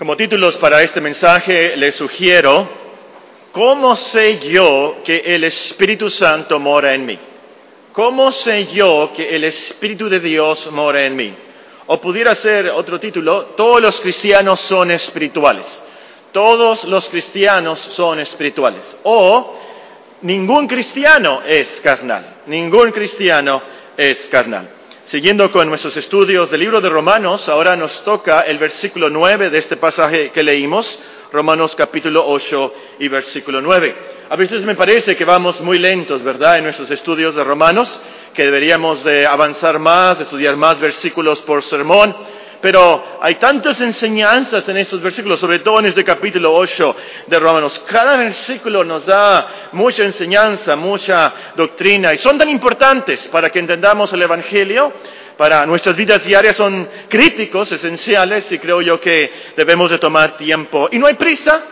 Como títulos para este mensaje les sugiero, ¿cómo sé yo que el Espíritu Santo mora en mí? ¿Cómo sé yo que el Espíritu de Dios mora en mí? O pudiera ser otro título, todos los cristianos son espirituales. Todos los cristianos son espirituales. O ningún cristiano es carnal. Ningún cristiano es carnal. Siguiendo con nuestros estudios del libro de Romanos, ahora nos toca el versículo 9 de este pasaje que leímos, Romanos capítulo 8 y versículo 9. A veces me parece que vamos muy lentos, ¿verdad?, en nuestros estudios de Romanos, que deberíamos de avanzar más, estudiar más versículos por sermón. Pero hay tantas enseñanzas en estos versículos, sobre todo en este capítulo 8 de Romanos. Cada versículo nos da mucha enseñanza, mucha doctrina, y son tan importantes para que entendamos el Evangelio. Para nuestras vidas diarias son críticos, esenciales, y creo yo que debemos de tomar tiempo. Y no hay prisa.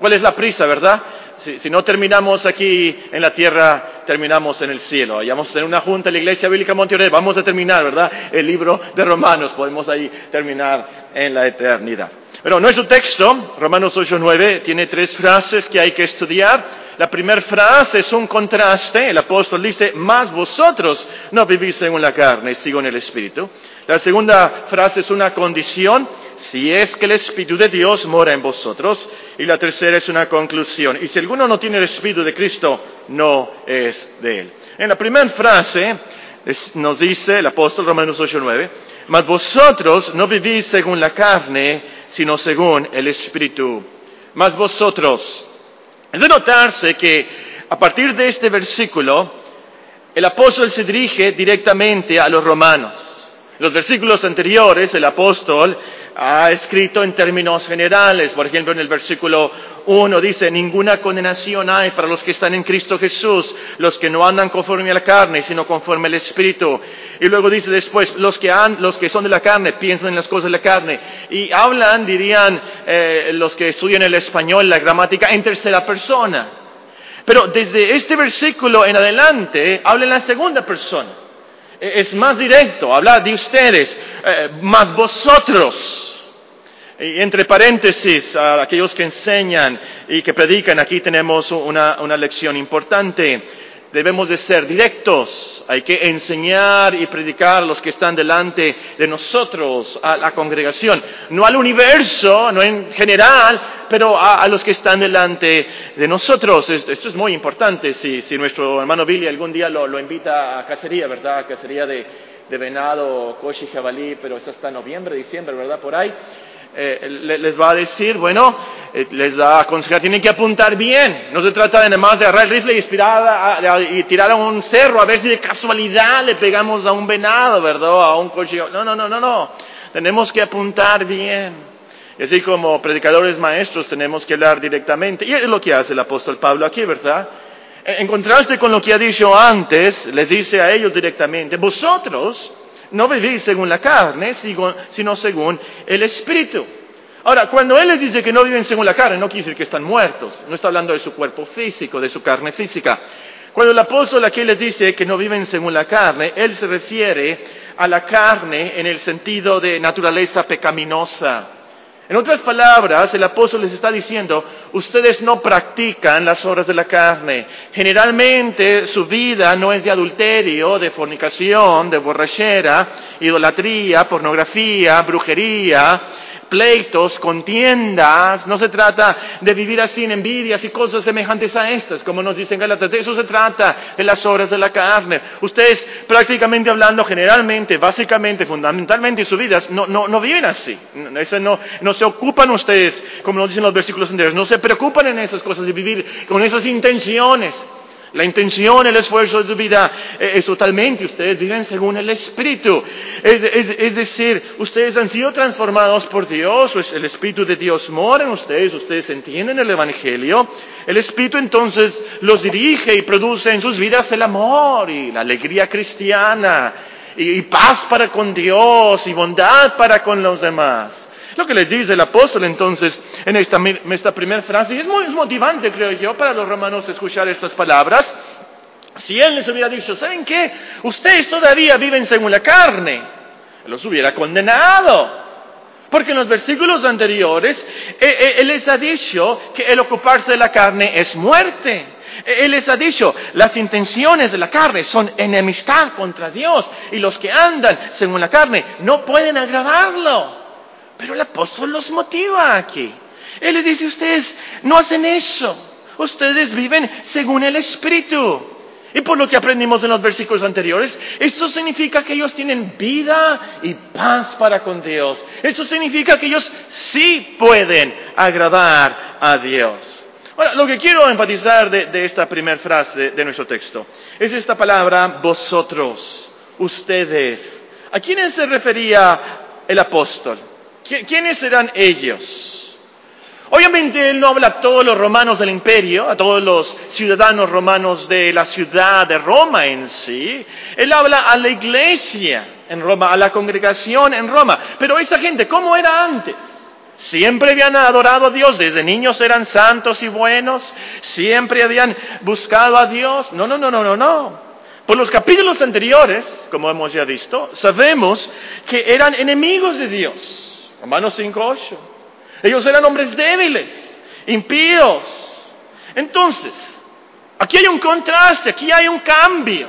¿Cuál es la prisa, verdad? Si, no terminamos aquí en la tierra, terminamos en el cielo. Vamos a tener una junta en la Iglesia Bíblica Monterrey, vamos a terminar, ¿verdad? El libro de Romanos, podemos ahí terminar en la eternidad. Pero nuestro texto, Romanos 8.9, tiene tres frases que hay que estudiar. La primera frase es un contraste. El apóstol dice, más vosotros no vivís según la carne, sigo en el Espíritu. La segunda frase es una condición si es que el Espíritu de Dios mora en vosotros. Y la tercera es una conclusión. Y si alguno no tiene el Espíritu de Cristo, no es de él. En la primera frase nos dice el apóstol Romanos 8:9, mas vosotros no vivís según la carne, sino según el Espíritu. Mas vosotros. Es de notarse que a partir de este versículo, el apóstol se dirige directamente a los romanos. Los versículos anteriores, el apóstol ha escrito en términos generales. Por ejemplo, en el versículo 1 dice, ninguna condenación hay para los que están en Cristo Jesús, los que no andan conforme a la carne, sino conforme al Espíritu. Y luego dice después, los que, han, los que son de la carne piensan en las cosas de la carne. Y hablan, dirían eh, los que estudian el español, la gramática, en tercera persona. Pero desde este versículo en adelante, habla en la segunda persona es más directo, hablar de ustedes, eh, más vosotros. Y entre paréntesis, a aquellos que enseñan y que predican, aquí tenemos una, una lección importante debemos de ser directos, hay que enseñar y predicar a los que están delante de nosotros, a la congregación, no al universo, no en general, pero a, los que están delante de nosotros. Esto es muy importante, si, nuestro hermano Billy algún día lo, invita a cacería, ¿verdad? Cacería de, venado, coche jabalí, pero es hasta noviembre, diciembre, ¿verdad? Por ahí. Eh, les va a decir, bueno, eh, les da a aconsejar, tienen que apuntar bien. No se trata de nada más de agarrar el rifle y, y tirar a un cerro a ver si de casualidad le pegamos a un venado, ¿verdad? A un coche. No, no, no, no, no. Tenemos que apuntar bien. Y así como predicadores maestros tenemos que hablar directamente. Y es lo que hace el apóstol Pablo aquí, ¿verdad? En contraste con lo que ha dicho antes, les dice a ellos directamente, vosotros no vivís según la carne, sino según el Espíritu. Ahora, cuando Él les dice que no viven según la carne, no quiere decir que están muertos, no está hablando de su cuerpo físico, de su carne física. Cuando el apóstol aquí les dice que no viven según la carne, Él se refiere a la carne en el sentido de naturaleza pecaminosa. En otras palabras, el apóstol les está diciendo, ustedes no practican las obras de la carne. Generalmente su vida no es de adulterio, de fornicación, de borrachera, idolatría, pornografía, brujería, pleitos, contiendas, no se trata de vivir así en envidias y cosas semejantes a estas, como nos dicen Galatas, de eso se trata de las obras de la carne. Ustedes prácticamente hablando, generalmente, básicamente, fundamentalmente en sus vidas, no, no, no viven así. No, no se ocupan ustedes, como nos dicen los versículos anteriores, no se preocupan en esas cosas de vivir con esas intenciones. La intención, el esfuerzo de su vida eh, es totalmente, ustedes viven según el Espíritu. Es, decir, ustedes han sido transformados por Dios, pues el Espíritu de Dios mora en ustedes, ustedes entienden el Evangelio. El Espíritu entonces los dirige y produce en sus vidas el amor y la alegría cristiana y paz para con Dios y bondad para con los demás. Lo que les dice el apóstol entonces en esta, esta primera frase, y es muy motivante, creo yo, para los romanos escuchar estas palabras. Si él les hubiera dicho, ¿saben qué? Ustedes todavía viven según la carne, los hubiera condenado. Porque en los versículos anteriores, eh, eh, Él les ha dicho que el ocuparse de la carne es muerte. Eh, Él les ha dicho, las intenciones de la carne son enemistad contra Dios y los que andan según la carne no pueden agradarlo. Pero el apóstol los motiva aquí. Él les dice, ustedes no hacen eso. Ustedes viven según el Espíritu. Y por lo que aprendimos en los versículos anteriores, esto significa que ellos tienen vida y paz para con Dios. Esto significa que ellos sí pueden agradar a Dios. Ahora, lo que quiero enfatizar de, esta primera frase de, de, nuestro texto es esta palabra vosotros, ustedes. ¿A quiénes se refería el apóstol? ¿Quiénes eran ellos? Obviamente él no habla a todos los romanos del imperio, a todos los ciudadanos romanos de la ciudad de Roma en sí. Él habla a la iglesia en Roma, a la congregación en Roma. Pero esa gente, ¿cómo era antes? Siempre habían adorado a Dios, desde niños eran santos y buenos, siempre habían buscado a Dios. No, no, no, no, no, no. Por los capítulos anteriores, como hemos ya visto, sabemos que eran enemigos de Dios. Romanos 5, 8. Ellos eran hombres débiles, impíos. Entonces, aquí hay un contraste, aquí hay un cambio.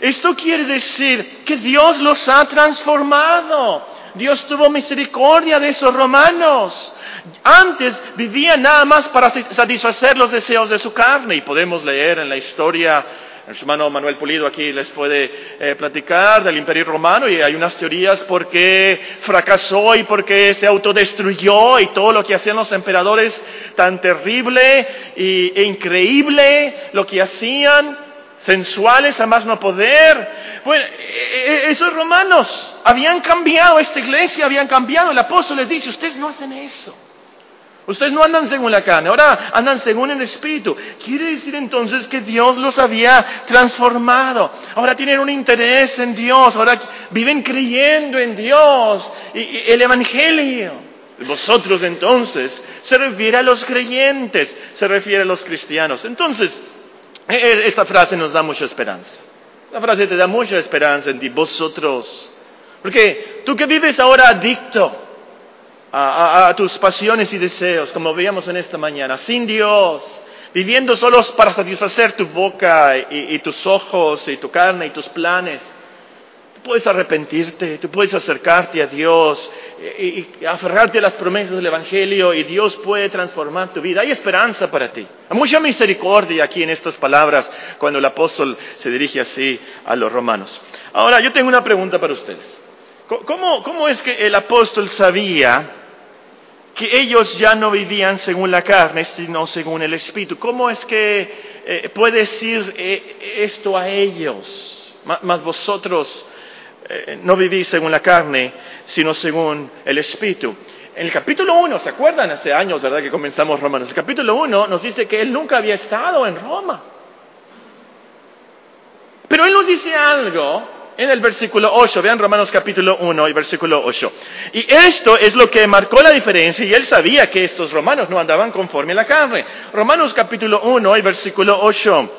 Esto quiere decir que Dios los ha transformado. Dios tuvo misericordia de esos romanos. Antes vivían nada más para satisfacer los deseos de su carne y podemos leer en la historia el hermano Manuel Pulido aquí les puede eh, platicar del imperio romano y hay unas teorías por qué fracasó y por qué se autodestruyó y todo lo que hacían los emperadores tan terrible y, e increíble lo que hacían, sensuales a más no poder. Bueno, e, e, esos romanos habían cambiado esta iglesia, habían cambiado. El apóstol les dice, ustedes no hacen eso. Ustedes no andan según la carne, ahora andan según el Espíritu. Quiere decir entonces que Dios los había transformado. Ahora tienen un interés en Dios, ahora viven creyendo en Dios y, el Evangelio. Vosotros entonces se refiere a los creyentes, se refiere a los cristianos. Entonces, e, e, esta frase nos da mucha esperanza. La frase te da mucha esperanza en ti, vosotros. Porque tú que vives ahora adicto, a, tus pasiones y deseos, como veíamos en esta mañana, sin Dios, viviendo solos para satisfacer tu boca y, tus ojos y tu carne y tus planes. Puedes arrepentirte, tú puedes acercarte a Dios y, aferrarte a las promesas del Evangelio y Dios puede transformar tu vida. Hay esperanza para ti. Hay mucha misericordia aquí en estas palabras cuando el apóstol se dirige así a los romanos. Ahora, yo tengo una pregunta para ustedes. ¿Cómo, cómo es que el apóstol sabía que ellos ya no vivían según la carne, sino según el Espíritu. ¿Cómo es que eh, puede decir eh, esto a ellos? Mas vosotros eh, no vivís según la carne, sino según el Espíritu. En el capítulo 1, ¿se acuerdan? Hace años, ¿verdad? Que comenzamos Romanos. El capítulo 1 nos dice que él nunca había estado en Roma. Pero él nos dice algo en el versículo 8. Vean Romanos capítulo 1 y versículo 8. Y esto es lo que marcó la diferencia y él sabía que estos romanos no andaban conforme a la carne. Romanos capítulo 1 y versículo 8.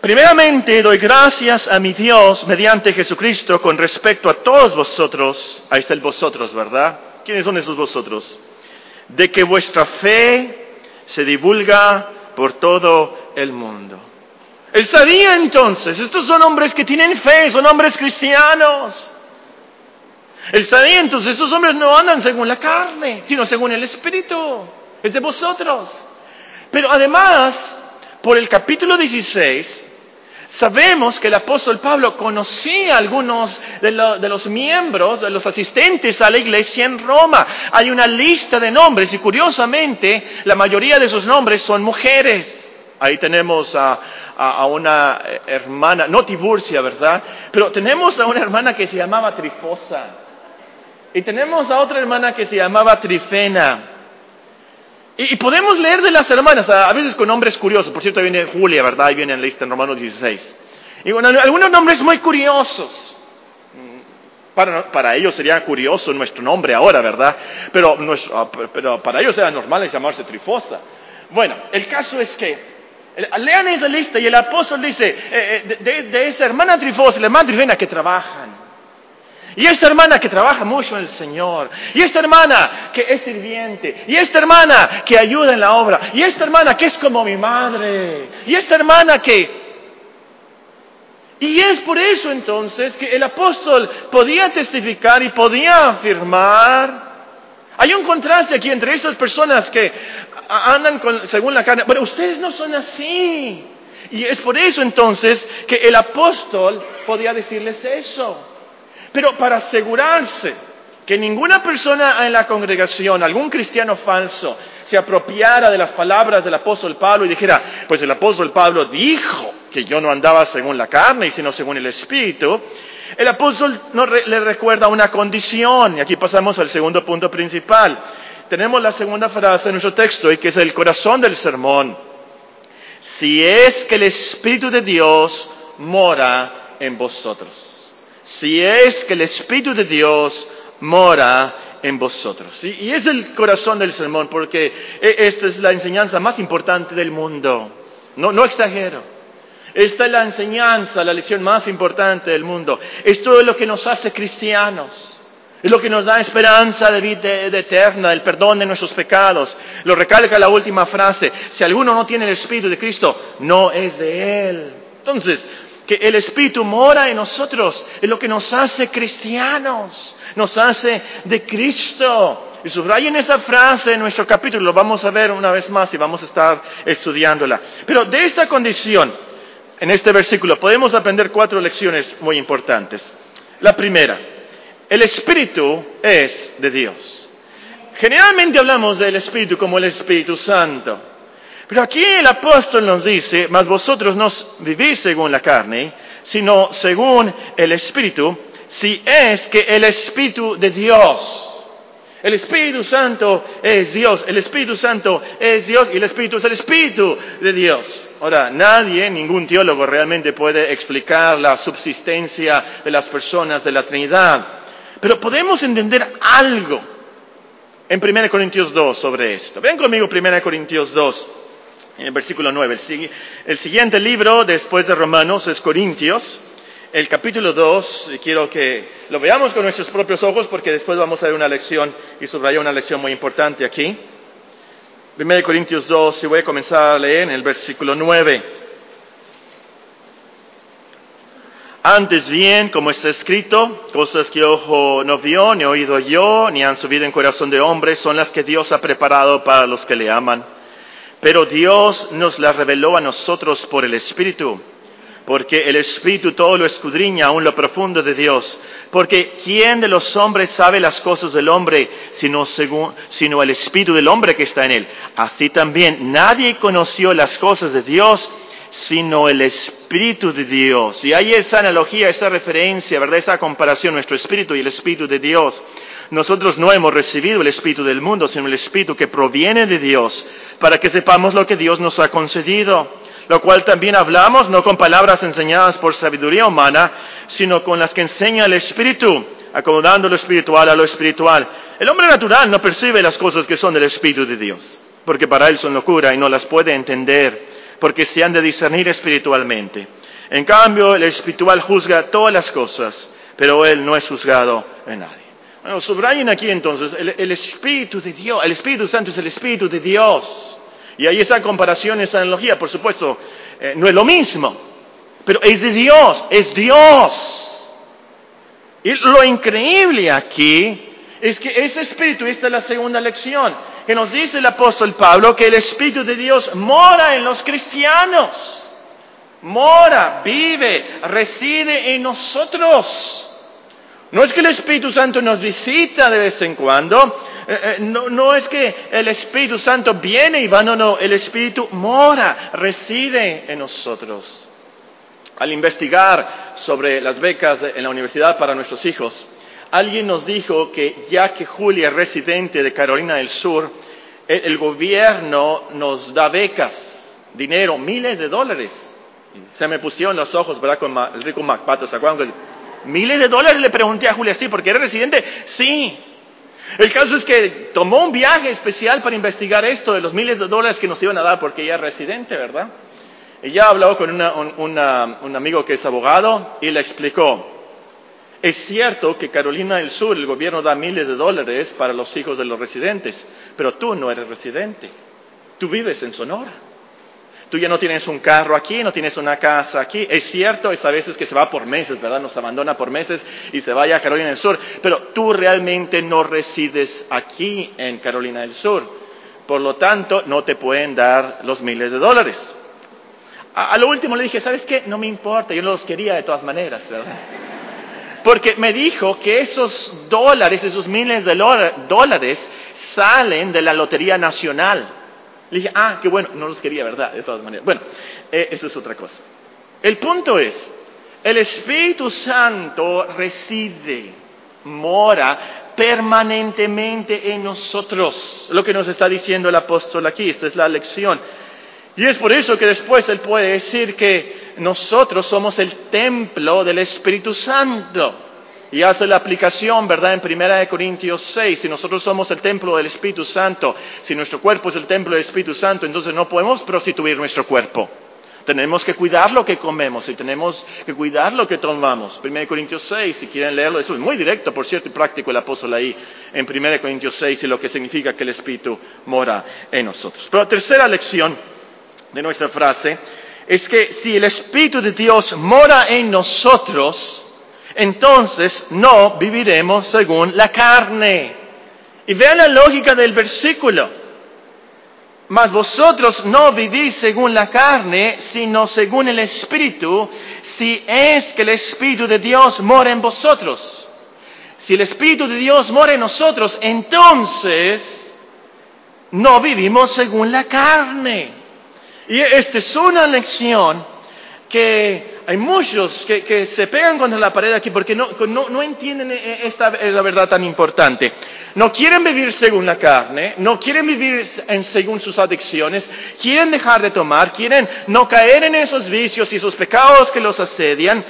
Primeramente doy gracias a mi Dios mediante Jesucristo con respecto a todos vosotros. Ahí está el vosotros, ¿verdad? ¿Quiénes son esos vosotros? De que vuestra fe se divulga por todo el mundo. Él sabía entonces, estos son hombres que tienen fe, son hombres cristianos. Él sabía entonces, estos hombres no andan según la carne, sino según el Espíritu. Es de vosotros. Pero además, por el capítulo 16, Sabemos que el apóstol Pablo conocía a algunos de, de, los miembros, de los asistentes a la iglesia en Roma. Hay una lista de nombres y curiosamente la mayoría de esos nombres son mujeres. Ahí tenemos a, una hermana, no Tiburcia, ¿verdad? Pero tenemos a una hermana que se llamaba Trifosa. Y tenemos a otra hermana que se llamaba Trifena. Y, podemos leer de las hermanas, a, veces con nombres curiosos. Por cierto, viene Julia, ¿verdad? Ahí viene en la lista en Romanos 16. Y algunos nombres muy curiosos. Para, para, ellos sería curioso nuestro nombre ahora, ¿verdad? Pero, ah, pero para ellos era normal llamarse Trifosa. Bueno, el caso es que Lean esa lista y el apóstol dice, eh, eh, de, esa hermana Trifos y la hermana Trifena que trabajan. Y esta hermana que trabaja mucho en el Señor. Y esta hermana que es sirviente. Y esta hermana que ayuda en la obra. Y esta hermana que es como mi madre. Y esta hermana que... Y es por eso entonces que el apóstol podía testificar y podía afirmar. Hay un contraste aquí entre estas personas que andan según la carne. Pero ustedes no son así. Y es por eso entonces que el apóstol podía decirles eso. Pero para asegurarse que ninguna persona en la congregación, algún cristiano falso, se apropiara de las palabras del apóstol Pablo y dijera, pues el apóstol Pablo dijo que yo no andaba según la carne, sino según el Espíritu, el apóstol le recuerda una condición, y aquí pasamos al segundo punto principal. Tenemos la segunda frase de nuestro texto, y que es el corazón del sermón. Si es que el Espíritu de Dios mora en vosotros si es que el Espíritu de Dios mora en vosotros. Y, es el corazón del sermón, porque e, esta es la enseñanza más importante del mundo. No, no exagero. Esta es la enseñanza, la lección más importante del mundo. Esto es lo que nos hace cristianos. Es lo que nos da esperanza de vida eterna, el perdón de nuestros pecados. Lo recalca la última frase. Si alguno no tiene el Espíritu de Cristo, no es de Él. Entonces, que el Espíritu mora en nosotros, es lo que nos hace cristianos, nos hace de Cristo. Y subrayen esa frase en nuestro capítulo, lo vamos a ver una vez más y vamos a estar estudiándola. Pero de esta condición, en este versículo, podemos aprender cuatro lecciones muy importantes. La primera, el Espíritu es de Dios. Generalmente hablamos del Espíritu como el Espíritu Santo. Pero aquí el apóstol nos dice, mas vosotros no vivís según la carne, sino según el Espíritu, si es que el Espíritu de Dios, el Espíritu Santo es Dios, el Espíritu Santo es Dios y el Espíritu es el Espíritu de Dios. Ahora, nadie, ningún teólogo realmente puede explicar la subsistencia de las personas de la Trinidad, pero podemos entender algo en 1 Corintios 2 sobre esto. Ven conmigo 1 Corintios 2 en el versículo 9. El, siguiente libro después de Romanos es Corintios, el capítulo 2, y quiero que lo veamos con nuestros propios ojos porque después vamos a ver una lección y subrayar una lección muy importante aquí. 1 Corintios 2, y voy a comenzar a leer en el versículo 9. Antes bien, como está escrito, cosas que ojo no vio, ni oído yo, ni han subido en corazón de hombre, son las que Dios ha preparado para los que le aman pero Dios nos la reveló a nosotros por el Espíritu, porque el Espíritu todo lo escudriña, aún lo profundo de Dios. Porque ¿quién de los hombres sabe las cosas del hombre sino, sino el Espíritu del hombre que está en él? Así también nadie conoció las cosas de Dios sino el Espíritu de Dios. Y hay esa analogía, esa referencia, ¿verdad? Esa comparación, nuestro Espíritu y el Espíritu de Dios. Nosotros no hemos recibido el Espíritu del mundo, sino el Espíritu que proviene de Dios, para que sepamos lo que Dios nos ha concedido, lo cual también hablamos no con palabras enseñadas por sabiduría humana, sino con las que enseña el Espíritu, acomodando lo espiritual a lo espiritual. El hombre natural no percibe las cosas que son del Espíritu de Dios, porque para él son locura y no las puede entender, porque se han de discernir espiritualmente. En cambio, el espiritual juzga todas las cosas, pero él no es juzgado en nadie. Bueno, subrayen aquí entonces, el, Espíritu de Dios, el Espíritu Santo es el Espíritu de Dios. Y ahí esa comparación, esa analogía, por supuesto, eh, no es lo mismo, pero es de Dios, es Dios. Y lo increíble aquí es que ese Espíritu, esta es la segunda lección, que nos dice el apóstol Pablo, que el Espíritu de Dios mora en los cristianos, mora, vive, reside en nosotros. No es que el Espíritu Santo nos visita de vez en cuando, eh, eh, no, es que el Espíritu Santo viene y va, no, no, el Espíritu mora, reside en nosotros. Al investigar sobre las becas en la universidad para nuestros hijos, alguien nos dijo que ya que Julia es residente de Carolina del Sur, el, gobierno nos da becas, dinero, miles de dólares. Se me pusieron los ojos, ¿verdad? Con el rico MacPato, ¿se acuerdan? Miles de dólares le pregunté a Julia, sí, porque era residente. Sí. El caso es que tomó un viaje especial para investigar esto de los miles de dólares que nos iban a dar porque ella es residente, ¿verdad? Ella habló con un, un amigo que es abogado y le explicó. Es cierto que Carolina del Sur, el gobierno da miles de dólares para los hijos de los residentes, pero tú no eres residente. Tú vives en Sonora. Tú ya no tienes un carro aquí, no tienes una casa aquí. Es cierto, es a veces que se va por meses, ¿verdad? Nos abandona por meses y se vaya a Carolina del Sur. Pero tú realmente no resides aquí en Carolina del Sur. Por lo tanto, no te pueden dar los miles de dólares. A, lo último le dije, ¿sabes qué? No me importa, yo no los quería de todas maneras, ¿verdad? Porque me dijo que esos dólares, esos miles de dólares, salen de la Lotería Nacional. Le dije, ah, qué bueno, no los quería, ¿verdad? De todas maneras. Bueno, eh, eso es otra cosa. El punto es, el Espíritu Santo reside, mora permanentemente en nosotros. Lo que nos está diciendo el apóstol aquí, esta es la lección. Y es por eso que después él puede decir que nosotros somos el templo del Espíritu Santo. Y hace la aplicación, ¿verdad? En 1 Corintios 6, si nosotros somos el templo del Espíritu Santo, si nuestro cuerpo es el templo del Espíritu Santo, entonces no podemos prostituir nuestro cuerpo. Tenemos que cuidar lo que comemos y tenemos que cuidar lo que tomamos. 1 Corintios 6, si quieren leerlo, eso es muy directo, por cierto, y práctico el apóstol ahí en 1 Corintios 6 y lo que significa que el Espíritu mora en nosotros. Pero tercera lección de nuestra frase es que si el Espíritu de Dios mora en nosotros, entonces no viviremos según la carne. Y vean la lógica del versículo. Mas vosotros no vivís según la carne, sino según el Espíritu, si es que el Espíritu de Dios mora en vosotros. Si el Espíritu de Dios mora en nosotros, entonces no vivimos según la carne. Y esta es una lección que hay muchos que, se pegan contra la pared aquí porque no, entienden e, e, esta la verdad tan importante. No quieren vivir según la carne, no quieren vivir según sus adicciones, quieren dejar de tomar, quieren no caer en esos vicios y esos pecados que los asedian,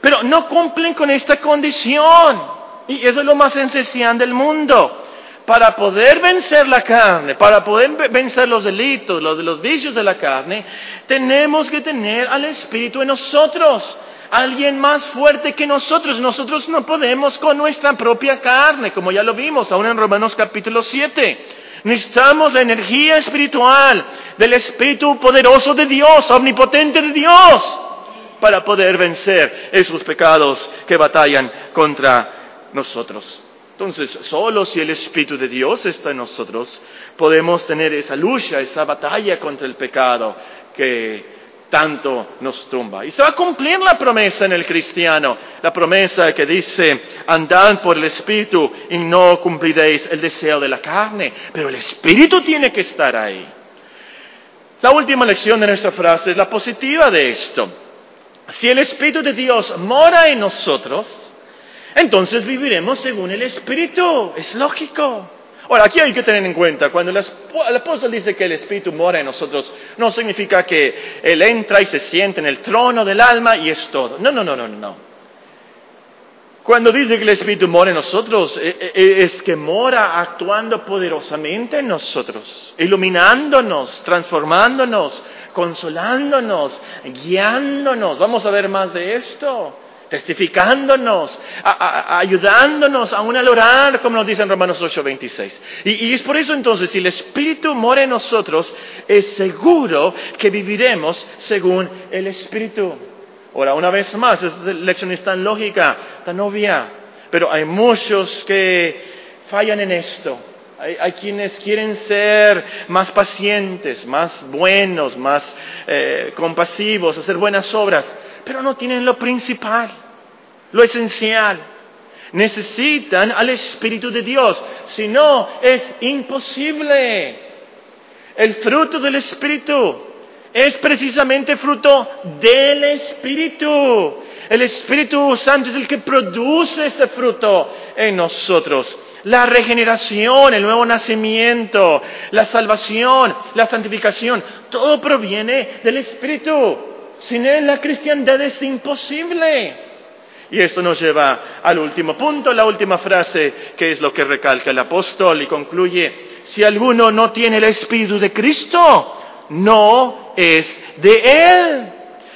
pero no cumplen con esta condición. Y eso es lo más esencial del mundo para poder vencer la carne, para poder vencer los delitos, los, vicios de la carne, tenemos que tener al Espíritu en nosotros, alguien más fuerte que nosotros. Nosotros no podemos con nuestra propia carne, como ya lo vimos aún en Romanos capítulo 7. Necesitamos la energía espiritual del Espíritu poderoso de Dios, omnipotente de Dios, para poder vencer esos pecados que batallan contra nosotros. Entonces, solo si el Espíritu de Dios está en nosotros, podemos tener esa lucha, esa batalla contra el pecado que tanto nos tumba. Y se va a cumplir la promesa en el cristiano, la promesa que dice, andad por el Espíritu y no cumpliréis el deseo de la carne, pero el Espíritu tiene que estar ahí. La última lección de nuestra frase es la positiva de esto. Si el Espíritu de Dios mora en nosotros, entonces viviremos según el Espíritu. Es lógico. Ahora, aquí hay que tener en cuenta, cuando el apóstol dice que el Espíritu mora en nosotros, no significa que Él entra y se siente en el trono del alma y es todo. No, no, no, no, no. Cuando dice que el Espíritu mora en nosotros, e, e, e, es que mora actuando poderosamente en nosotros, iluminándonos, transformándonos, consolándonos, guiándonos. Vamos a ver más de esto testificándonos, ayudándonos a al orar, como nos dice en Romanos 8:26. Y, y es por eso entonces, si el Espíritu mora en nosotros, es seguro que viviremos según el Espíritu. Ahora, una vez más, esta lección es tan lógica, tan obvia, pero hay muchos que fallan en esto. Hay, quienes quieren ser más pacientes, más buenos, más eh, compasivos, hacer buenas obras, pero no tienen lo principal, lo esencial. Necesitan al Espíritu de Dios, si no es imposible. El fruto del Espíritu es precisamente fruto del Espíritu. El Espíritu Santo es el que produce este fruto en nosotros. La regeneración, el nuevo nacimiento, la salvación, la santificación, todo proviene del Espíritu. Sin él la cristiandad es imposible. Y eso nos lleva al último punto, la última frase, que es lo que recalca el apóstol y concluye, si alguno no tiene el Espíritu de Cristo, no es de Él.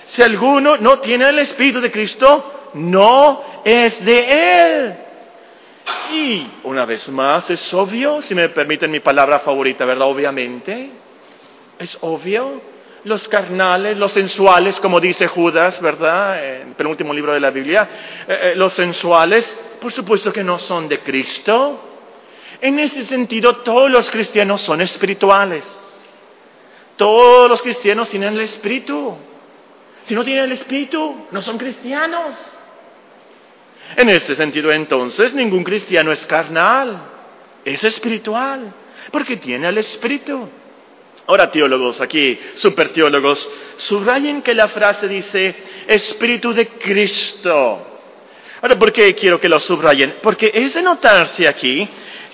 Si alguno no tiene el Espíritu de Cristo, no es de Él. Y una vez más, es obvio, si me permiten mi palabra favorita, ¿verdad? Obviamente, es obvio. Los carnales, los sensuales, como dice Judas, ¿verdad? En el penúltimo libro de la Biblia, eh, eh, los sensuales, por supuesto que no son de Cristo. En ese sentido, todos los cristianos son espirituales. Todos los cristianos tienen el espíritu. Si no tienen el espíritu, no son cristianos. En ese sentido, entonces, ningún cristiano es carnal, es espiritual, porque tiene el espíritu. Ahora, teólogos aquí, super teólogos, subrayen que la frase dice espíritu de Cristo. Ahora, ¿por qué quiero que lo subrayen? Porque es de notarse aquí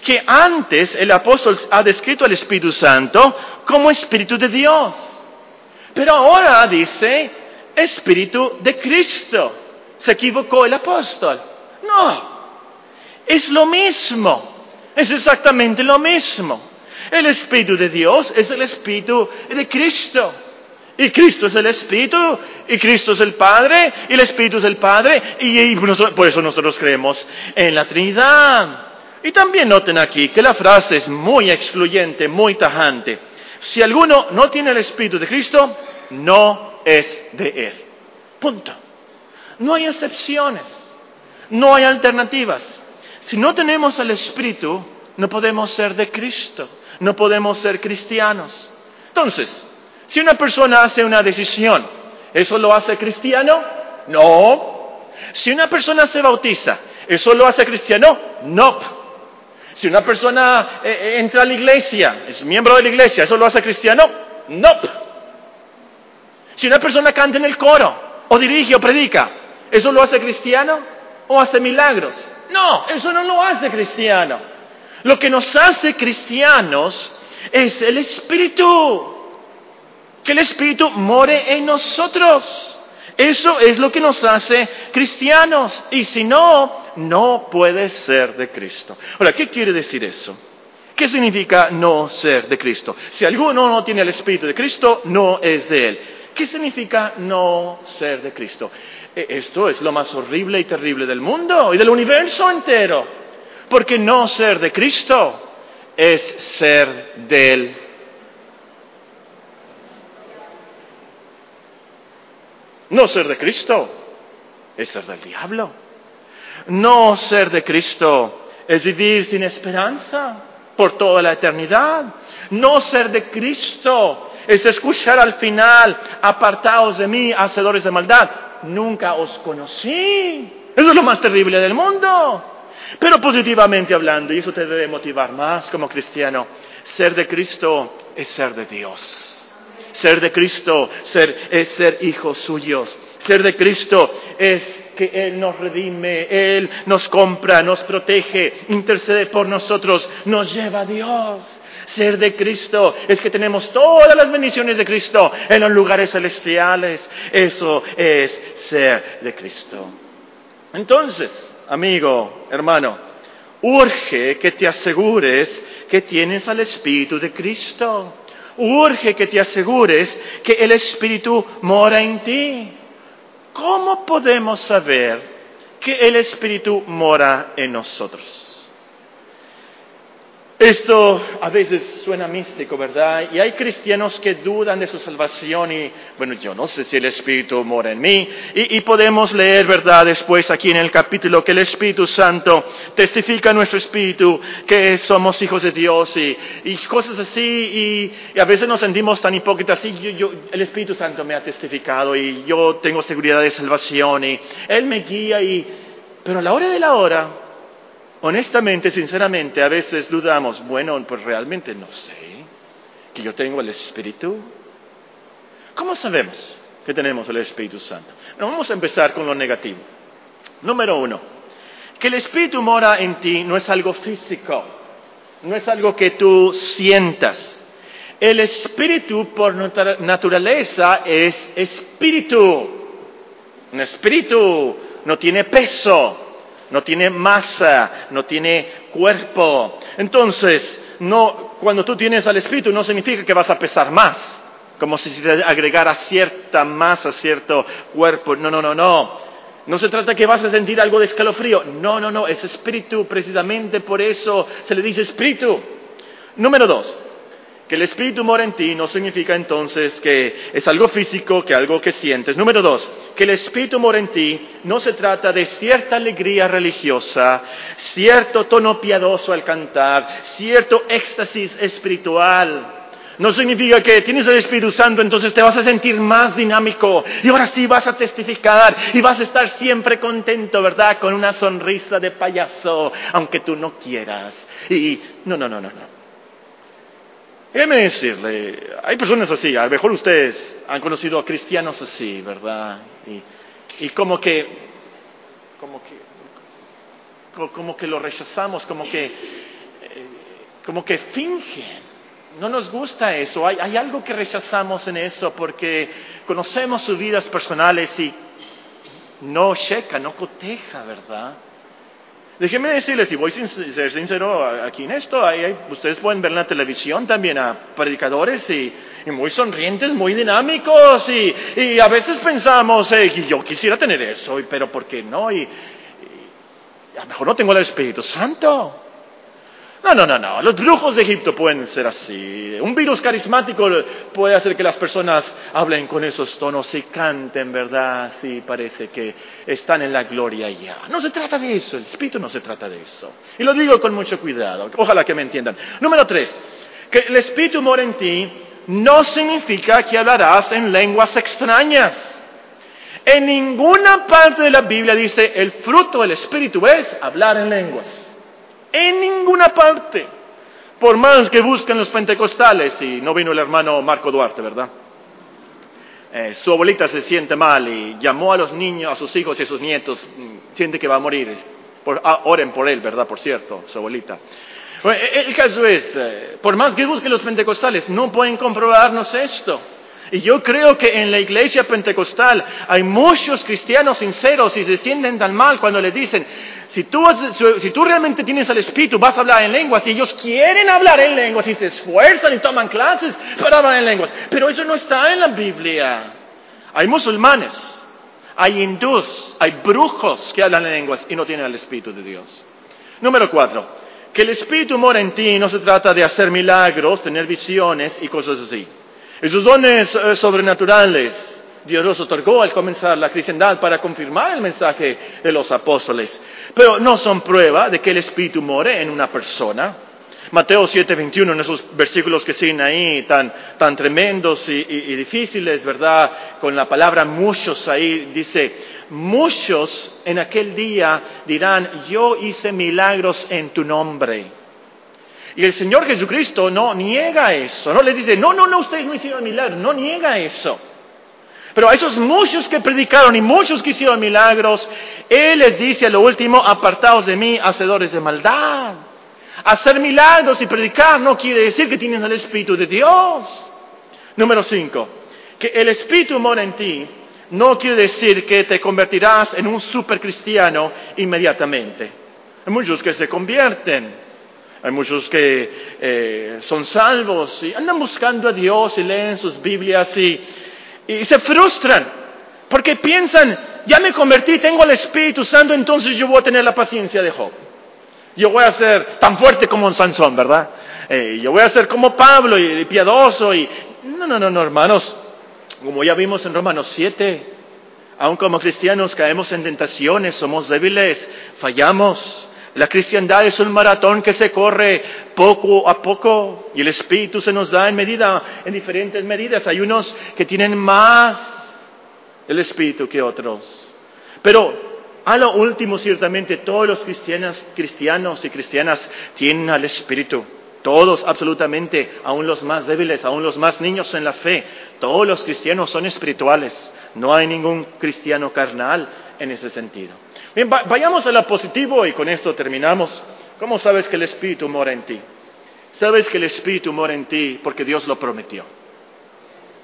que antes el apóstol ha descrito al Espíritu Santo como Espíritu de Dios. Pero ahora dice Espíritu de Cristo. ¿Se equivocó el apóstol? No. Es lo mismo. Es exactamente lo mismo. El Espíritu de Dios es el Espíritu de Cristo. Y Cristo es el Espíritu, y Cristo es el Padre, y el Espíritu es el Padre, y, por eso nosotros creemos en la Trinidad. Y también noten aquí que la frase es muy excluyente, muy tajante. Si alguno no tiene el Espíritu de Cristo, no es de Él. Punto. No hay excepciones, no hay alternativas. Si no tenemos el Espíritu, no podemos ser de Cristo, no podemos ser cristianos. Entonces, si una persona hace una decisión, ¿eso lo hace cristiano? No. Si una persona se bautiza, ¿eso lo hace cristiano? No. Si una persona eh, eh, entra a la iglesia, es miembro de la iglesia, ¿eso lo hace cristiano? No. Si una persona canta en el coro, o dirige o predica, ¿eso lo hace cristiano? ¿O hace milagros? No, eso no lo hace cristiano. Lo que nos hace cristianos es el Espíritu. Que el Espíritu more en nosotros. Eso es lo que nos hace cristianos. Y si no, no puede ser de Cristo. Ahora, ¿qué quiere decir eso? ¿Qué significa no ser de Cristo? Si alguno no tiene el Espíritu de Cristo, no es de Él. ¿Qué significa no ser de Cristo? E, esto es lo más horrible y terrible del mundo y del universo entero. Porque no ser de Cristo es ser de Él. No ser de Cristo es ser del diablo. No ser de Cristo es vivir sin esperanza por toda la eternidad. No ser de Cristo es escuchar al final, apartados de mí, hacedores de maldad. Nunca os conocí. Eso es lo más terrible del mundo. Pero positivamente hablando, y eso te debe motivar más como cristiano, ser de Cristo es ser de Dios. Ser de Cristo es ser hijos suyos. Ser de Cristo es que Él nos redime, Él nos compra, nos protege, intercede por nosotros, nos lleva a Dios. Ser de Cristo es que tenemos todas las bendiciones de Cristo en los lugares celestiales. Eso es ser de Cristo. Entonces, amigo, hermano, urge que te asegures que tienes al Espíritu de Cristo. Urge que te asegures que el Espíritu mora en ti. ¿cómo podemos saber que el Espíritu mora en nosotros? Esto a veces suena místico, ¿verdad? Y hay cristianos que dudan de su salvación y, bueno, yo no sé si el Espíritu mora en mí. Y, podemos leer, ¿verdad? Después aquí en el capítulo que el Espíritu Santo testifica a nuestro Espíritu que somos hijos de Dios y, cosas así. Y, a veces nos sentimos tan hipócritas. Y yo, el Espíritu Santo me ha testificado y yo tengo seguridad de salvación y Él me guía y... Pero a la hora de la hora, honestamente, sinceramente, a veces dudamos, bueno, pues realmente no sé que yo tengo el Espíritu. ¿Cómo sabemos que tenemos el Espíritu Santo? Vamos a empezar con lo negativo. Número uno, que el Espíritu mora en ti no es algo físico, no es algo que tú sientas. El Espíritu por naturaleza es espíritu. Un espíritu no tiene peso, no tiene masa, no tiene cuerpo. Entonces, no, cuando tú tienes al Espíritu no significa que vas a pesar más, como si se agregara cierta masa, cierto cuerpo. No, no, no, no. No se trata que vas a sentir algo de escalofrío. No, no, no, es espíritu. Precisamente por eso se le dice espíritu. Número dos, que el espíritu mora en ti no significa entonces que es algo físico, que algo que sientes. Número dos, que el espíritu mora en ti no se trata de cierta alegría religiosa, cierto tono piadoso al cantar, cierto éxtasis espiritual. No significa que tienes el Espíritu Santo, entonces te vas a sentir más dinámico y ahora sí vas a testificar y vas a estar siempre contento, ¿verdad? Con una sonrisa de payaso, aunque tú no quieras. Y no, no, no, no, no. Déjeme decirle, hay personas así, a lo mejor ustedes han conocido a cristianos así, ¿verdad? Y, como que, como que, como que lo rechazamos, como que, eh, como que fingen. No nos gusta eso, hay, hay algo que rechazamos en eso porque conocemos sus vidas personales y no checa, no coteja, ¿verdad? Déjenme decirles, y voy a ser sincero aquí en esto, ustedes pueden ver en la televisión también a predicadores y, muy sonrientes, muy dinámicos, y, a veces pensamos, eh, yo quisiera tener eso, pero ¿por qué no? Y a lo mejor no tengo el Espíritu Santo. No, no, no, no. Los brujos de Egipto pueden ser así. Un virus carismático puede hacer que las personas hablen con esos tonos y canten, ¿verdad? Sí, parece que están en la gloria ya. No se trata de eso, el espíritu no se trata de eso. Y lo digo con mucho cuidado. Ojalá que me entiendan. Número tres, que el espíritu mora en ti no significa que hablarás en lenguas extrañas. En ninguna parte de la Biblia dice el fruto del espíritu es hablar en lenguas. En ninguna parte. Por más que busquen los pentecostales, y no vino el hermano Marco Duarte, ¿verdad? Eh, su abuelita se siente mal y llamó a los niños, a sus hijos y a sus nietos, mm, siente que va a morir. Ah, oren por él, ¿verdad? Por cierto, su abuelita. E, el caso es, eh, por más que busquen los pentecostales, no pueden comprobarnos esto. Y yo creo que en la iglesia pentecostal hay muchos cristianos sinceros y se sienten tan mal cuando le dicen, si tú, si realmente tienes el Espíritu, vas a hablar en lenguas y ellos quieren hablar en lenguas y se esfuerzan y toman clases para hablar en lenguas. Pero eso no está en la Biblia. Hay musulmanes, hay hindús, hay brujos que hablan en lenguas y no tienen el Espíritu de Dios. Número cuatro, que el Espíritu mora en ti no se trata de hacer milagros, tener visiones y cosas así. Esos dones eh, sobrenaturales Dios los otorgó al comenzar la cristiandad para confirmar el mensaje de los apóstoles, pero no son prueba de que el Espíritu more en una persona. Mateo 7:21, en esos versículos que siguen ahí, tan, tan tremendos y, y, difíciles, ¿verdad? Con la palabra muchos ahí, dice, muchos en aquel día dirán, yo hice milagros en tu nombre. Y el Señor Jesucristo no niega eso, no le dice, no, no, no, ustedes no hicieron milagros, no niega eso. Pero a esos muchos que predicaron y muchos que hicieron milagros, Él les dice a lo último, apartados de mí, hacedores de maldad. Hacer milagros y predicar no quiere decir que tienen el Espíritu de Dios. Número cinco, que el Espíritu mora en ti no quiere decir que te convertirás en un supercristiano inmediatamente. Hay muchos que se convierten, hay muchos que eh, son salvos y andan buscando a Dios y leen sus Biblias y y se frustran porque piensan, ya me convertí, tengo el Espíritu Santo, entonces yo voy a tener la paciencia de Job. Yo voy a ser tan fuerte como Sansón, ¿verdad? Eh, yo voy a ser como Pablo y, piadoso y... No, no, no, no, hermanos. Como ya vimos en Romanos 7, aun como cristianos caemos en tentaciones, somos débiles, fallamos. La cristiandad es un maratón que se corre poco a poco y el Espíritu se nos da en medida, en diferentes medidas. Hay unos que tienen más el Espíritu que otros. Pero a lo último, ciertamente, todos los cristianos, cristianos y cristianas tienen al Espíritu. Todos, absolutamente, aún los más débiles, aún los más niños en la fe, todos los cristianos son espirituales. No hay ningún cristiano carnal en ese sentido. Bien, vayamos a lo positivo y con esto terminamos. ¿Cómo sabes que el Espíritu mora en ti? Sabes que el Espíritu mora en ti porque Dios lo prometió.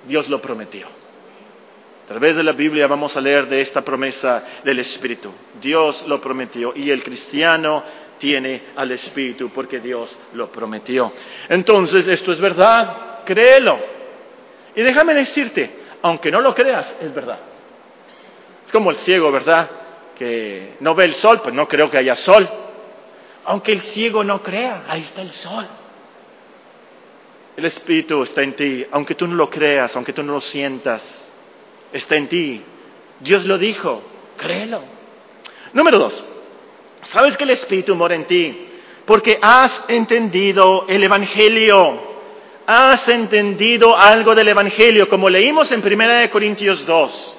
Dios lo prometió. A través de la Biblia vamos a leer de esta promesa del Espíritu. Dios lo prometió y el cristiano tiene al Espíritu porque Dios lo prometió. Entonces, esto es verdad, créelo. Y déjame decirte, aunque no lo creas, es verdad. Es como el ciego, ¿verdad? que no ve el sol, pues no creo que haya sol. Aunque el ciego no crea, ahí está el sol. El Espíritu está en ti, aunque tú no lo creas, aunque tú no lo sientas, está en ti. Dios lo dijo, créelo. Número dos, ¿sabes que el Espíritu mora en ti? Porque has entendido el Evangelio. Has entendido algo del Evangelio, como leímos en 1 Corintios 2.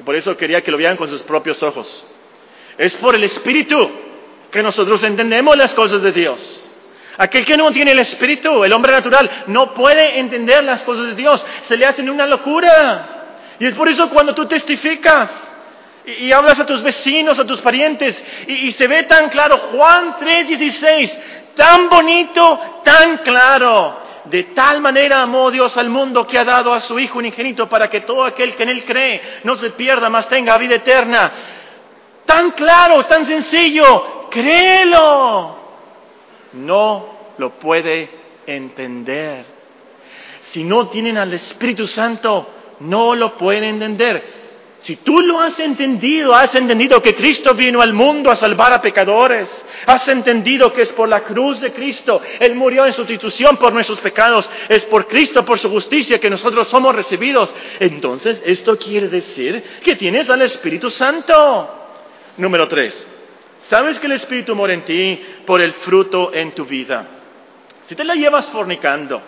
Y por eso quería que lo vieran con sus propios ojos. Es por el Espíritu que nosotros entendemos las cosas de Dios. Aquel que no tiene el Espíritu, el hombre natural, no puede entender las cosas de Dios. Se le hacen una locura. Y es por eso cuando tú testificas y, hablas a tus vecinos, a tus parientes, y, se ve tan claro, Juan 3:16, tan bonito, tan claro. De tal manera amó Dios al mundo que ha dado a su Hijo unigénito para que todo aquel que en Él cree no se pierda, mas tenga vida eterna. Tan claro, tan sencillo, créelo. No lo puede entender. Si no tienen al Espíritu Santo, no lo pueden entender. Si tú lo has entendido, has entendido que Cristo vino al mundo a salvar a pecadores, has entendido que es por la cruz de Cristo, Él murió en sustitución por nuestros pecados, es por Cristo, por su justicia que nosotros somos recibidos, entonces esto quiere decir que tienes al Espíritu Santo. Número tres, ¿sabes que el Espíritu mora en ti por el fruto en tu vida? Si te la llevas fornicando,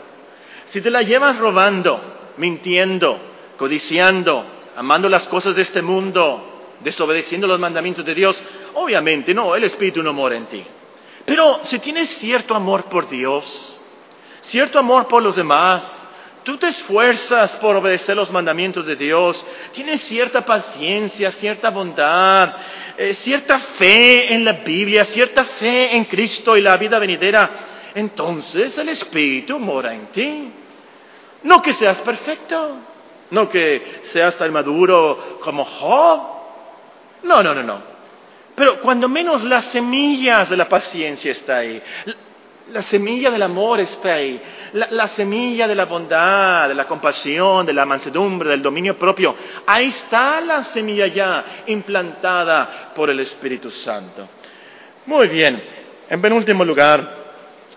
si te la llevas robando, mintiendo, codiciando, amando las cosas de este mundo, desobedeciendo los mandamientos de Dios, obviamente no, el Espíritu no mora en ti. Pero si tienes cierto amor por Dios, cierto amor por los demás, tú te esfuerzas por obedecer los mandamientos de Dios, tienes cierta paciencia, cierta bondad, eh, cierta fe en la Biblia, cierta fe en Cristo y la vida venidera, entonces el Espíritu mora en ti. No que seas perfecto, no que seas tan maduro como Job. No, no, no, no. Pero cuando menos las semillas de la paciencia está ahí. La semilla del amor está ahí. La, semilla de la bondad, de la compasión, de la mansedumbre, del dominio propio. Ahí está la semilla ya implantada por el Espíritu Santo. Muy bien. En penúltimo lugar,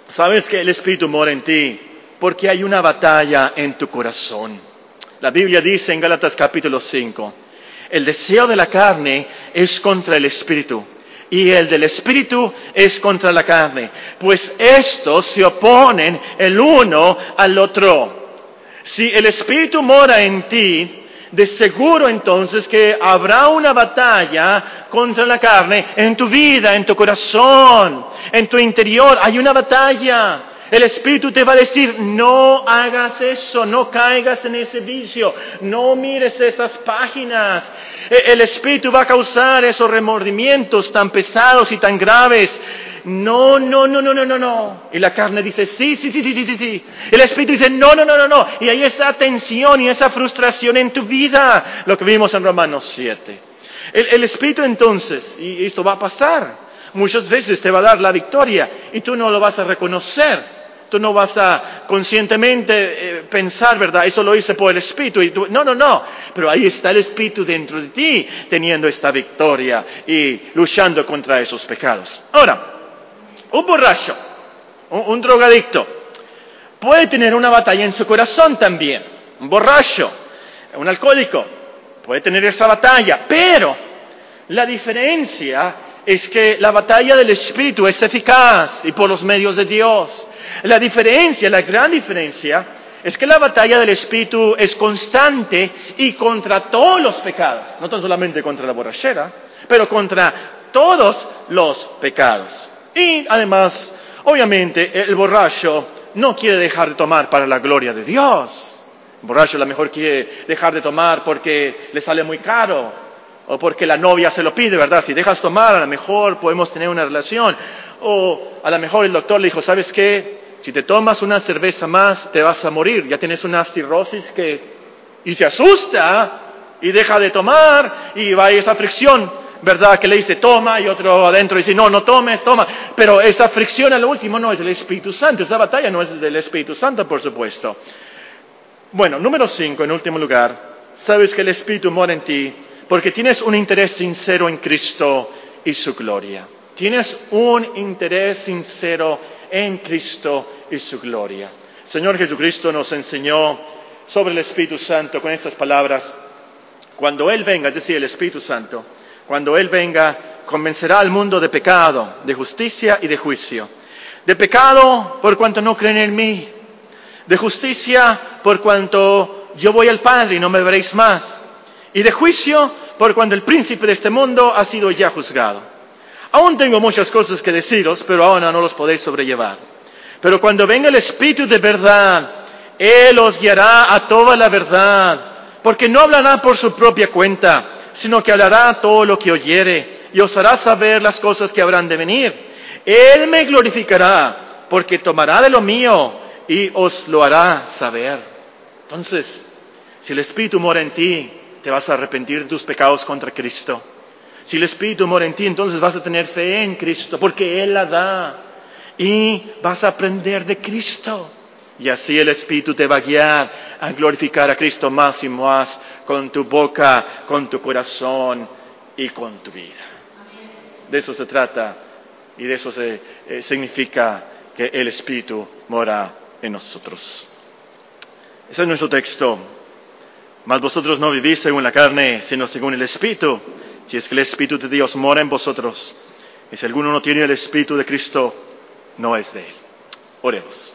sabes que el Espíritu mora en ti porque hay una batalla en tu corazón. La Biblia dice en Gálatas capítulo 5, el deseo de la carne es contra el espíritu y el del espíritu es contra la carne, pues estos se oponen el uno al otro. Si el espíritu mora en ti, de seguro entonces que habrá una batalla contra la carne en tu vida, en tu corazón, en tu interior. Hay una batalla. El Espíritu te va a decir, no hagas eso, no caigas en ese vicio, no mires esas páginas. E, el Espíritu va a causar esos remordimientos tan pesados y tan graves. No, no, no, no, no, no, no. Y la carne dice, sí, sí, sí, sí, sí, sí. El Espíritu dice, no, no, no, no, no. Y hay esa tensión y esa frustración en tu vida. Lo que vimos en Romanos 7. El, el Espíritu entonces, y esto va a pasar, muchas veces te va a dar la victoria y tú no lo vas a reconocer. Tú no vas a conscientemente eh, pensar, ¿verdad? Eso lo hice por el Espíritu. Y tú, no, no, no. Pero ahí está el Espíritu dentro de ti, teniendo esta victoria y luchando contra esos pecados. Ahora, un borracho, un, drogadicto, puede tener una batalla en su corazón también. Un borracho, un alcohólico, puede tener esa batalla. Pero la diferencia es que la batalla del Espíritu es eficaz y por los medios de Dios. La diferencia, la gran diferencia, es que la batalla del Espíritu es constante y contra todos los pecados, no tan solamente contra la borrachera, pero contra todos los pecados. Y además, obviamente, el borracho no quiere dejar de tomar para la gloria de Dios. El borracho a lo mejor quiere dejar de tomar porque le sale muy caro o porque la novia se lo pide, ¿verdad? Si dejas tomar, a lo mejor podemos tener una relación. O a lo mejor el doctor le dijo, ¿sabes qué? Si te tomas una cerveza más, te vas a morir. Ya tienes una cirrosis que... Y se asusta y deja de tomar y va a esa fricción, ¿verdad? Que le dice, toma y otro adentro dice, no, no tomes, toma. Pero esa fricción al último no es del Espíritu Santo. Esa batalla no es del Espíritu Santo, por supuesto. Bueno, número cinco, en último lugar. Sabes que el Espíritu mora en ti porque tienes un interés sincero en Cristo y su gloria. Tienes un interés sincero en Cristo y su gloria. Señor Jesucristo nos enseñó sobre el Espíritu Santo con estas palabras. Cuando Él venga, es decir, el Espíritu Santo, cuando Él venga, convencerá al mundo de pecado, de justicia y de juicio. De pecado por cuanto no creen en mí. De justicia por cuanto yo voy al Padre y no me veréis más. Y de juicio por cuanto el príncipe de este mundo ha sido ya juzgado. Aún tengo muchas cosas que deciros, pero ahora no los podéis sobrellevar. Pero cuando venga el Espíritu de verdad, Él os guiará a toda la verdad, porque no hablará por su propia cuenta, sino que hablará todo lo que oyere y os hará saber las cosas que habrán de venir. Él me glorificará, porque tomará de lo mío y os lo hará saber. Entonces, si el Espíritu mora en ti, te vas a arrepentir de tus pecados contra Cristo. Si el Espíritu mora en ti, entonces vas a tener fe en Cristo, porque Él la da. Y vas a aprender de Cristo. Y así el Espíritu te va a guiar a glorificar a Cristo más y más con tu boca, con tu corazón y con tu vida. De eso se trata y de eso se, eh, significa que el Espíritu mora en nosotros. Ese es nuestro texto. Mas vosotros no vivís según la carne, sino según el Espíritu, si es que el Espíritu de Dios mora en vosotros. Y si alguno no tiene el Espíritu de Cristo, no es de él. Oremos.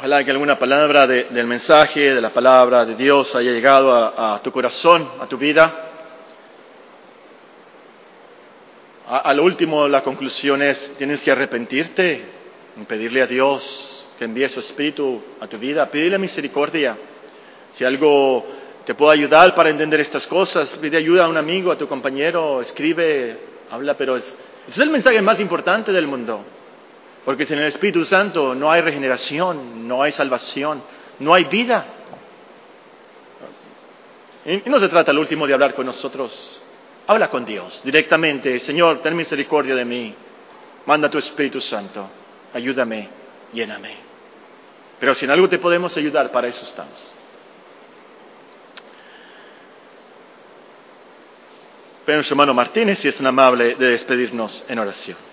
Ojalá que alguna palabra del mensaje, de la palabra de Dios haya llegado a, tu corazón, a tu vida. A, lo último, la conclusión es, tienes que arrepentirte y pedirle a Dios que envíe su Espíritu a tu vida, pedirle misericordia. Si algo te puede ayudar para entender estas cosas, pide ayuda a un amigo, a tu compañero, escribe, habla, pero es, es el mensaje más importante del mundo. Porque sin el Espíritu Santo no hay regeneración, no hay salvación, no hay vida. Y no se trata al último de hablar con nosotros. Habla con Dios directamente. Señor, ten misericordia de mí. Manda tu Espíritu Santo. Ayúdame, lléname. Pero si en algo te podemos ayudar, para eso estamos. Pero hermano Martínez, si es tan amable de despedirnos en oración.